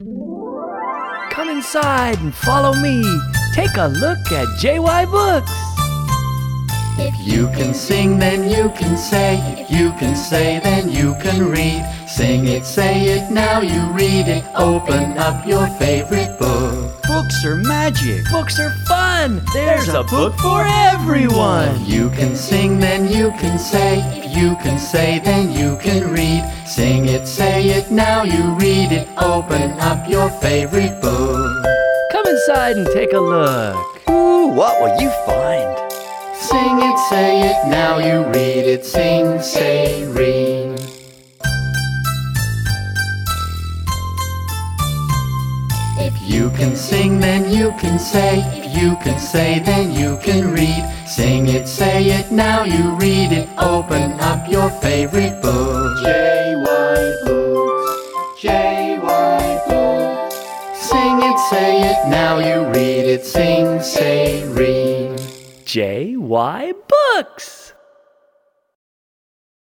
Come inside and follow me. Take a look at JY Books. If you can sing, then you can say. If you can say, then you can read. Sing it, say it, now you read it. Open up your favorite book. Books are magic. Books are fun. There's a book for everyone. You can sing, then you can say. If you can say, then you can read. Sing it, say it, now you read it. Open up your favorite book. Come inside and take a look. Ooh, what will you find? Sing it, say it, now you read it. Sing, say, read. If you can sing, then you can say. If you can say, then you can read. Sing it, say it, now you read it. Open up your favorite book. JY Books, JY Books. Sing it, say it, now you read it. Sing, say, read. JY Books.